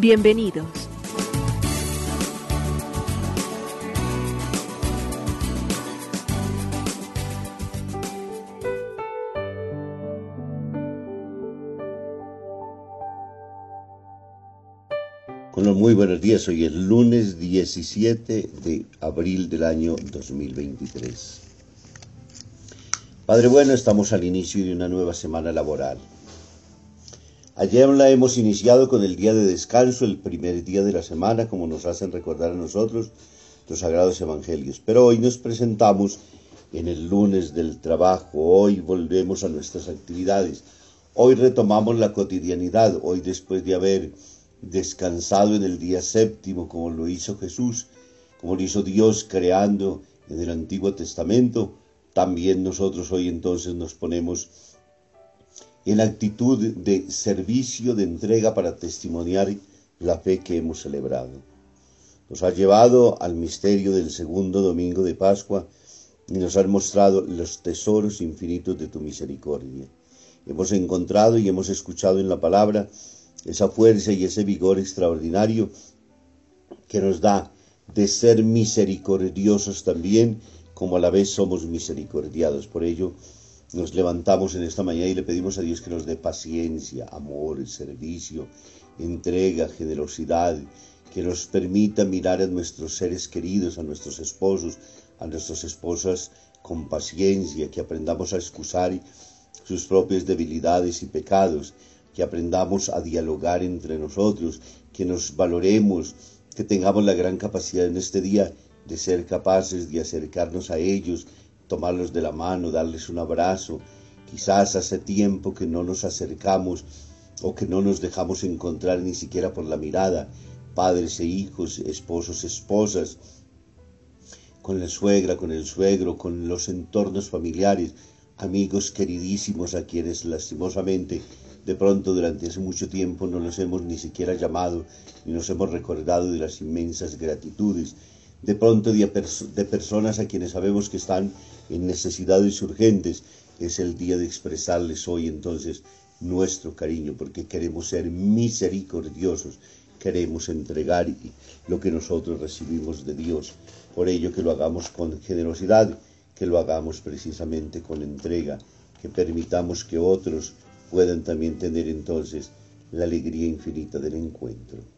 Bienvenidos. Bueno, muy buenos días. Hoy es lunes 17 de abril del año 2023. Padre bueno, estamos al inicio de una nueva semana laboral. Ayer la hemos iniciado con el día de descanso, el primer día de la semana, como nos hacen recordar a nosotros los sagrados evangelios. Pero hoy nos presentamos en el lunes del trabajo, hoy volvemos a nuestras actividades, hoy retomamos la cotidianidad, hoy después de haber descansado en el día séptimo, como lo hizo Jesús, como lo hizo Dios creando en el Antiguo Testamento, también nosotros hoy entonces nos ponemos en actitud de servicio, de entrega para testimoniar la fe que hemos celebrado. Nos ha llevado al misterio del segundo domingo de Pascua y nos ha mostrado los tesoros infinitos de tu misericordia. Hemos encontrado y hemos escuchado en la palabra esa fuerza y ese vigor extraordinario que nos da de ser misericordiosos también, como a la vez somos misericordiados. Por ello, nos levantamos en esta mañana y le pedimos a Dios que nos dé paciencia, amor, servicio, entrega, generosidad, que nos permita mirar a nuestros seres queridos, a nuestros esposos, a nuestras esposas con paciencia, que aprendamos a excusar sus propias debilidades y pecados, que aprendamos a dialogar entre nosotros, que nos valoremos, que tengamos la gran capacidad en este día de ser capaces de acercarnos a ellos, tomarlos de la mano, darles un abrazo. Quizás hace tiempo que no nos acercamos o que no nos dejamos encontrar ni siquiera por la mirada, padres e hijos, esposos, esposas, con la suegra, con el suegro, con los entornos familiares, amigos queridísimos a quienes lastimosamente de pronto durante hace mucho tiempo no nos hemos ni siquiera llamado ni nos hemos recordado de las inmensas gratitudes. De pronto de, de personas a quienes sabemos que están en necesidades urgentes. Es el día de expresarles hoy entonces nuestro cariño porque queremos ser misericordiosos, queremos entregar lo que nosotros recibimos de Dios. Por ello que lo hagamos con generosidad, que lo hagamos precisamente con entrega, que permitamos que otros puedan también tener entonces la alegría infinita del encuentro.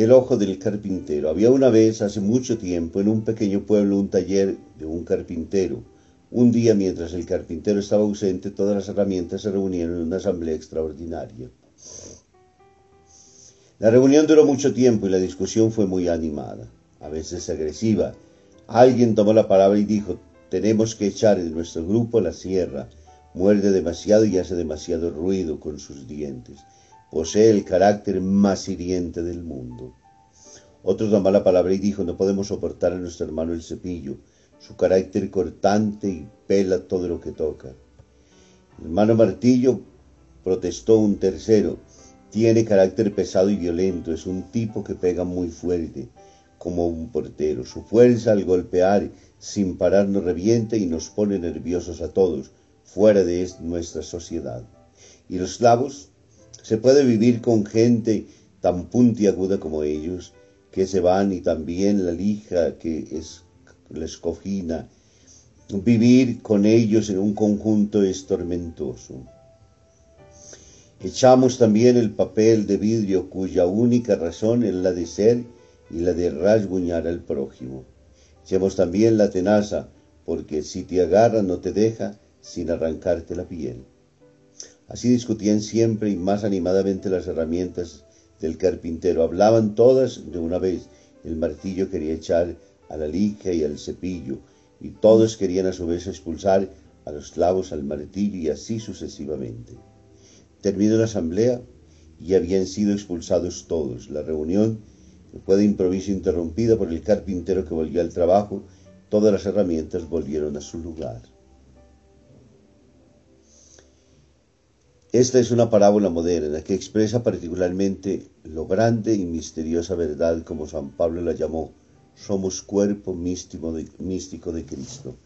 El ojo del carpintero. Había una vez, hace mucho tiempo, en un pequeño pueblo, un taller de un carpintero. Un día, mientras el carpintero estaba ausente, todas las herramientas se reunieron en una asamblea extraordinaria. La reunión duró mucho tiempo y la discusión fue muy animada, a veces agresiva. Alguien tomó la palabra y dijo, tenemos que echar de nuestro grupo la sierra, muerde demasiado y hace demasiado ruido con sus dientes. Posee el carácter más hiriente del mundo. Otro tomó la palabra y dijo, no podemos soportar a nuestro hermano el cepillo, su carácter cortante y pela todo lo que toca. Hermano Martillo protestó un tercero, tiene carácter pesado y violento, es un tipo que pega muy fuerte, como un portero. Su fuerza al golpear sin parar nos revienta y nos pone nerviosos a todos, fuera de nuestra sociedad. Y los clavos, se puede vivir con gente tan puntiaguda como ellos, que se van y también la lija que es la escogina. Vivir con ellos en un conjunto es tormentoso. Echamos también el papel de vidrio cuya única razón es la de ser y la de rasguñar al prójimo. Echemos también la tenaza, porque si te agarra no te deja sin arrancarte la piel. Así discutían siempre y más animadamente las herramientas del carpintero. Hablaban todas de una vez. El martillo quería echar a la lija y al cepillo, y todos querían a su vez expulsar a los clavos al martillo y así sucesivamente. Terminó la asamblea y habían sido expulsados todos. La reunión fue de improviso interrumpida por el carpintero que volvió al trabajo. Todas las herramientas volvieron a su lugar. Esta es una parábola moderna que expresa particularmente lo grande y misteriosa verdad, como San Pablo la llamó, somos cuerpo místico de, Cristo.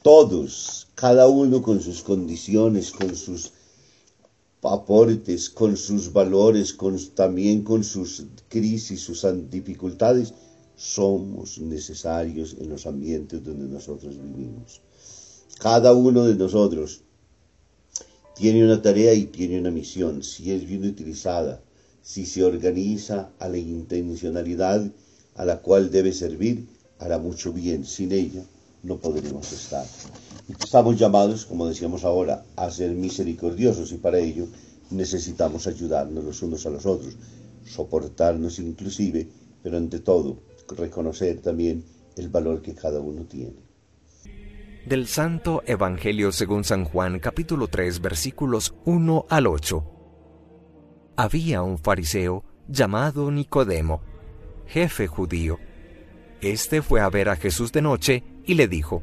Todos, cada uno con sus condiciones, con sus aportes, con sus valores, con, también con sus crisis, sus dificultades, somos necesarios en los ambientes donde nosotros vivimos. Cada uno de nosotros tiene una tarea y tiene una misión, si es bien utilizada, si se organiza a la intencionalidad a la cual debe servir, hará mucho bien. Sin ella no podremos estar. Estamos llamados, como decíamos ahora, a ser misericordiosos y para ello necesitamos ayudarnos los unos a los otros, soportarnos inclusive, pero ante todo reconocer también el valor que cada uno tiene del Santo Evangelio según San Juan capítulo 3 versículos 1 al 8. Había un fariseo llamado Nicodemo, jefe judío. Este fue a ver a Jesús de noche y le dijo,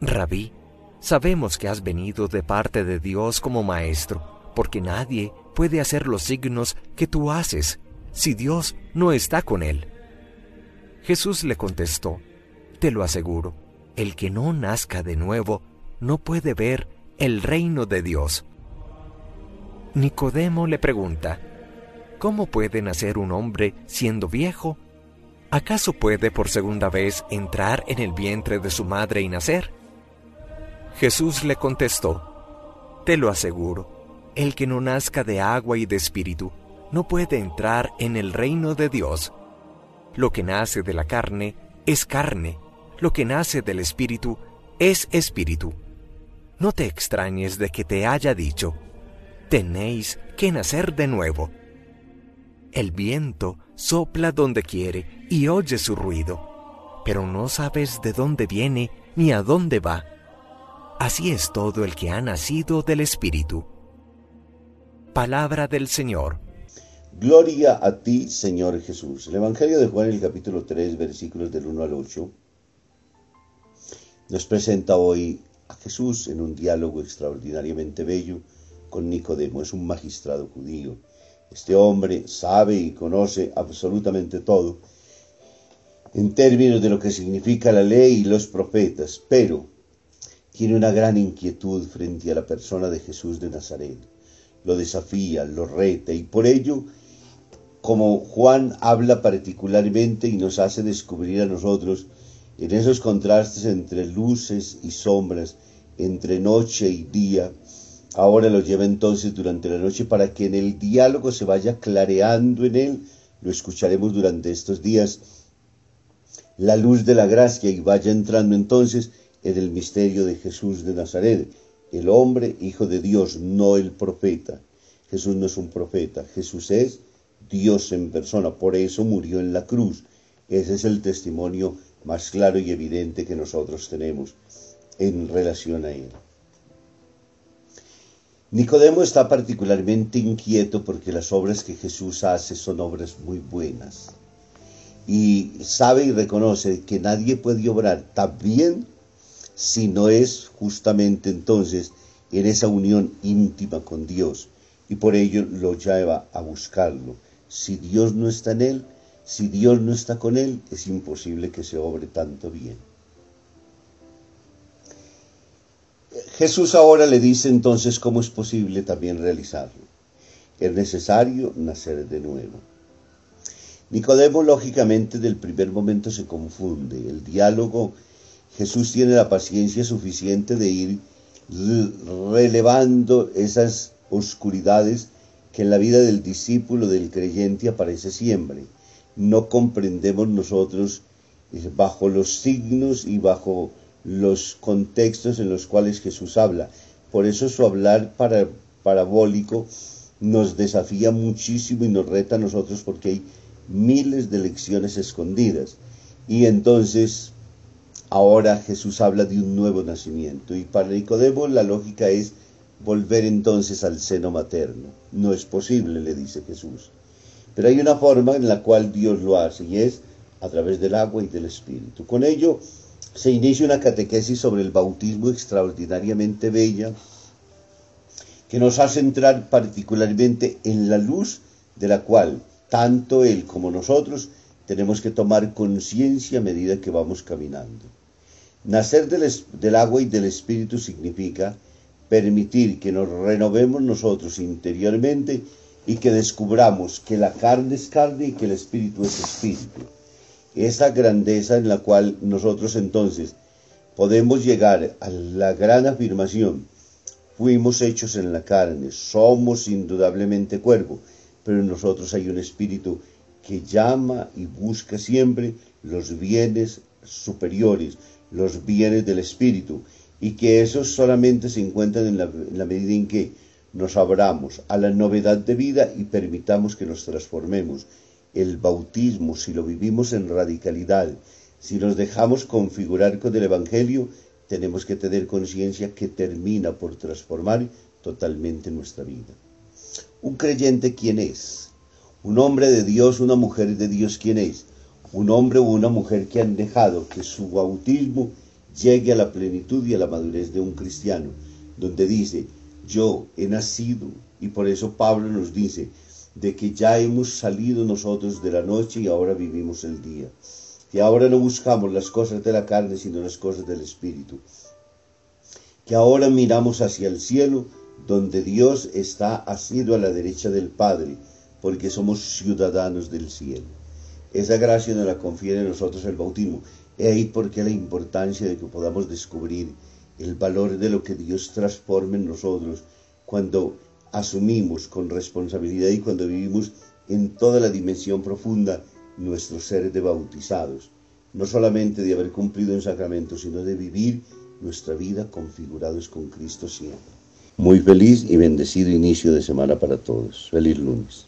Rabí, sabemos que has venido de parte de Dios como maestro, porque nadie puede hacer los signos que tú haces si Dios no está con él. Jesús le contestó, Te lo aseguro el que no nazca de nuevo no puede ver el reino de Dios. Nicodemo le pregunta, ¿cómo puede nacer un hombre siendo viejo? ¿Acaso puede por segunda vez entrar en el vientre de su madre y nacer? Jesús le contestó, Te lo aseguro, el que no nazca de agua y de espíritu no puede entrar en el reino de Dios. Lo que nace de la carne es carne, lo que nace del Espíritu es Espíritu. No te extrañes de que te haya dicho, tenéis que nacer de nuevo. El viento sopla donde quiere y oye su ruido, pero no sabes de dónde viene ni a dónde va. Así es todo el que ha nacido del Espíritu. Palabra del Señor. Gloria a ti, Señor Jesús. El Evangelio de Juan, el capítulo 3, versículos del 1 al 8 nos presenta hoy a Jesús en un diálogo extraordinariamente bello con Nicodemo. Es un magistrado judío. Este hombre sabe y conoce absolutamente todo en términos de lo que significa la ley y los profetas, pero tiene una gran inquietud frente a la persona de Jesús de Nazaret. Lo desafía, lo reta y por ello, como Juan habla particularmente y nos hace descubrir a nosotros en esos contrastes entre luces y sombras, entre noche y día, ahora lo lleva entonces durante la noche para que en el diálogo se vaya clareando en él, lo escucharemos durante estos días, la luz de la gracia y vaya entrando entonces en el misterio de Jesús de Nazaret, el hombre, hijo de Dios, no el profeta. Jesús no es un profeta, Jesús es Dios en persona, por eso murió en la cruz. Ese es el testimonio más claro y evidente que nosotros tenemos en relación a Él. Nicodemo está particularmente inquieto porque las obras que Jesús hace son obras muy buenas. Y sabe y reconoce que nadie puede obrar tan bien si no es justamente entonces en esa unión íntima con Dios. Y por ello lo lleva a buscarlo. Si Dios no está en él, si Dios no está con él, es imposible que se obre tanto bien. Jesús ahora le dice entonces cómo es posible también realizarlo. Es necesario nacer de nuevo. Nicodemo lógicamente del primer momento se confunde. El diálogo, Jesús tiene la paciencia suficiente de ir relevando esas oscuridades que en la vida del discípulo, del creyente, aparece siempre. No comprendemos nosotros eh, bajo los signos y bajo los contextos en los cuales Jesús habla. Por eso su hablar para, parabólico nos desafía muchísimo y nos reta a nosotros porque hay miles de lecciones escondidas. Y entonces ahora Jesús habla de un nuevo nacimiento. Y para Nicodemo la lógica es volver entonces al seno materno. No es posible, le dice Jesús. Pero hay una forma en la cual Dios lo hace y es a través del agua y del Espíritu. Con ello se inicia una catequesis sobre el bautismo extraordinariamente bella que nos hace entrar particularmente en la luz de la cual tanto él como nosotros tenemos que tomar conciencia a medida que vamos caminando. Nacer del, del, agua y del espíritu significa permitir que nos renovemos nosotros interiormente y que descubramos que la carne es carne y que el espíritu es espíritu. Esa grandeza en la cual nosotros entonces podemos llegar a la gran afirmación, fuimos hechos en la carne, somos indudablemente cuerpo, pero en nosotros hay un espíritu que llama y busca siempre los bienes superiores, los bienes del espíritu, y que esos solamente se encuentran en la, en la medida en que nos abramos a la novedad de vida y permitamos que nos transformemos el bautismo, si lo vivimos en radicalidad, si nos dejamos configurar con el Evangelio, tenemos que tener conciencia que termina por transformar totalmente nuestra vida. Un creyente, ¿quién es? Un hombre de Dios, una mujer de Dios, ¿quién es? Un hombre o una mujer que han dejado que su bautismo llegue a la plenitud y a la madurez de un cristiano, donde dice, yo he nacido, y por eso Pablo nos dice, de que ya hemos salido nosotros de la noche y ahora vivimos el día. Que ahora no buscamos las cosas de la carne, sino las cosas del Espíritu. Que ahora miramos hacia el cielo, donde Dios está asido a la derecha del Padre, porque somos ciudadanos del cielo. Esa gracia nos la confiere a nosotros el bautismo. Y ahí porque la importancia de que podamos descubrir el valor de lo que Dios transforma en nosotros cuando asumimos con responsabilidad y cuando vivimos en toda la dimensión profunda nuestro ser de bautizados, no solamente de haber cumplido un sacramento, sino de vivir nuestra vida configurados con Cristo siempre. Muy feliz y bendecido inicio de semana para todos. Feliz lunes.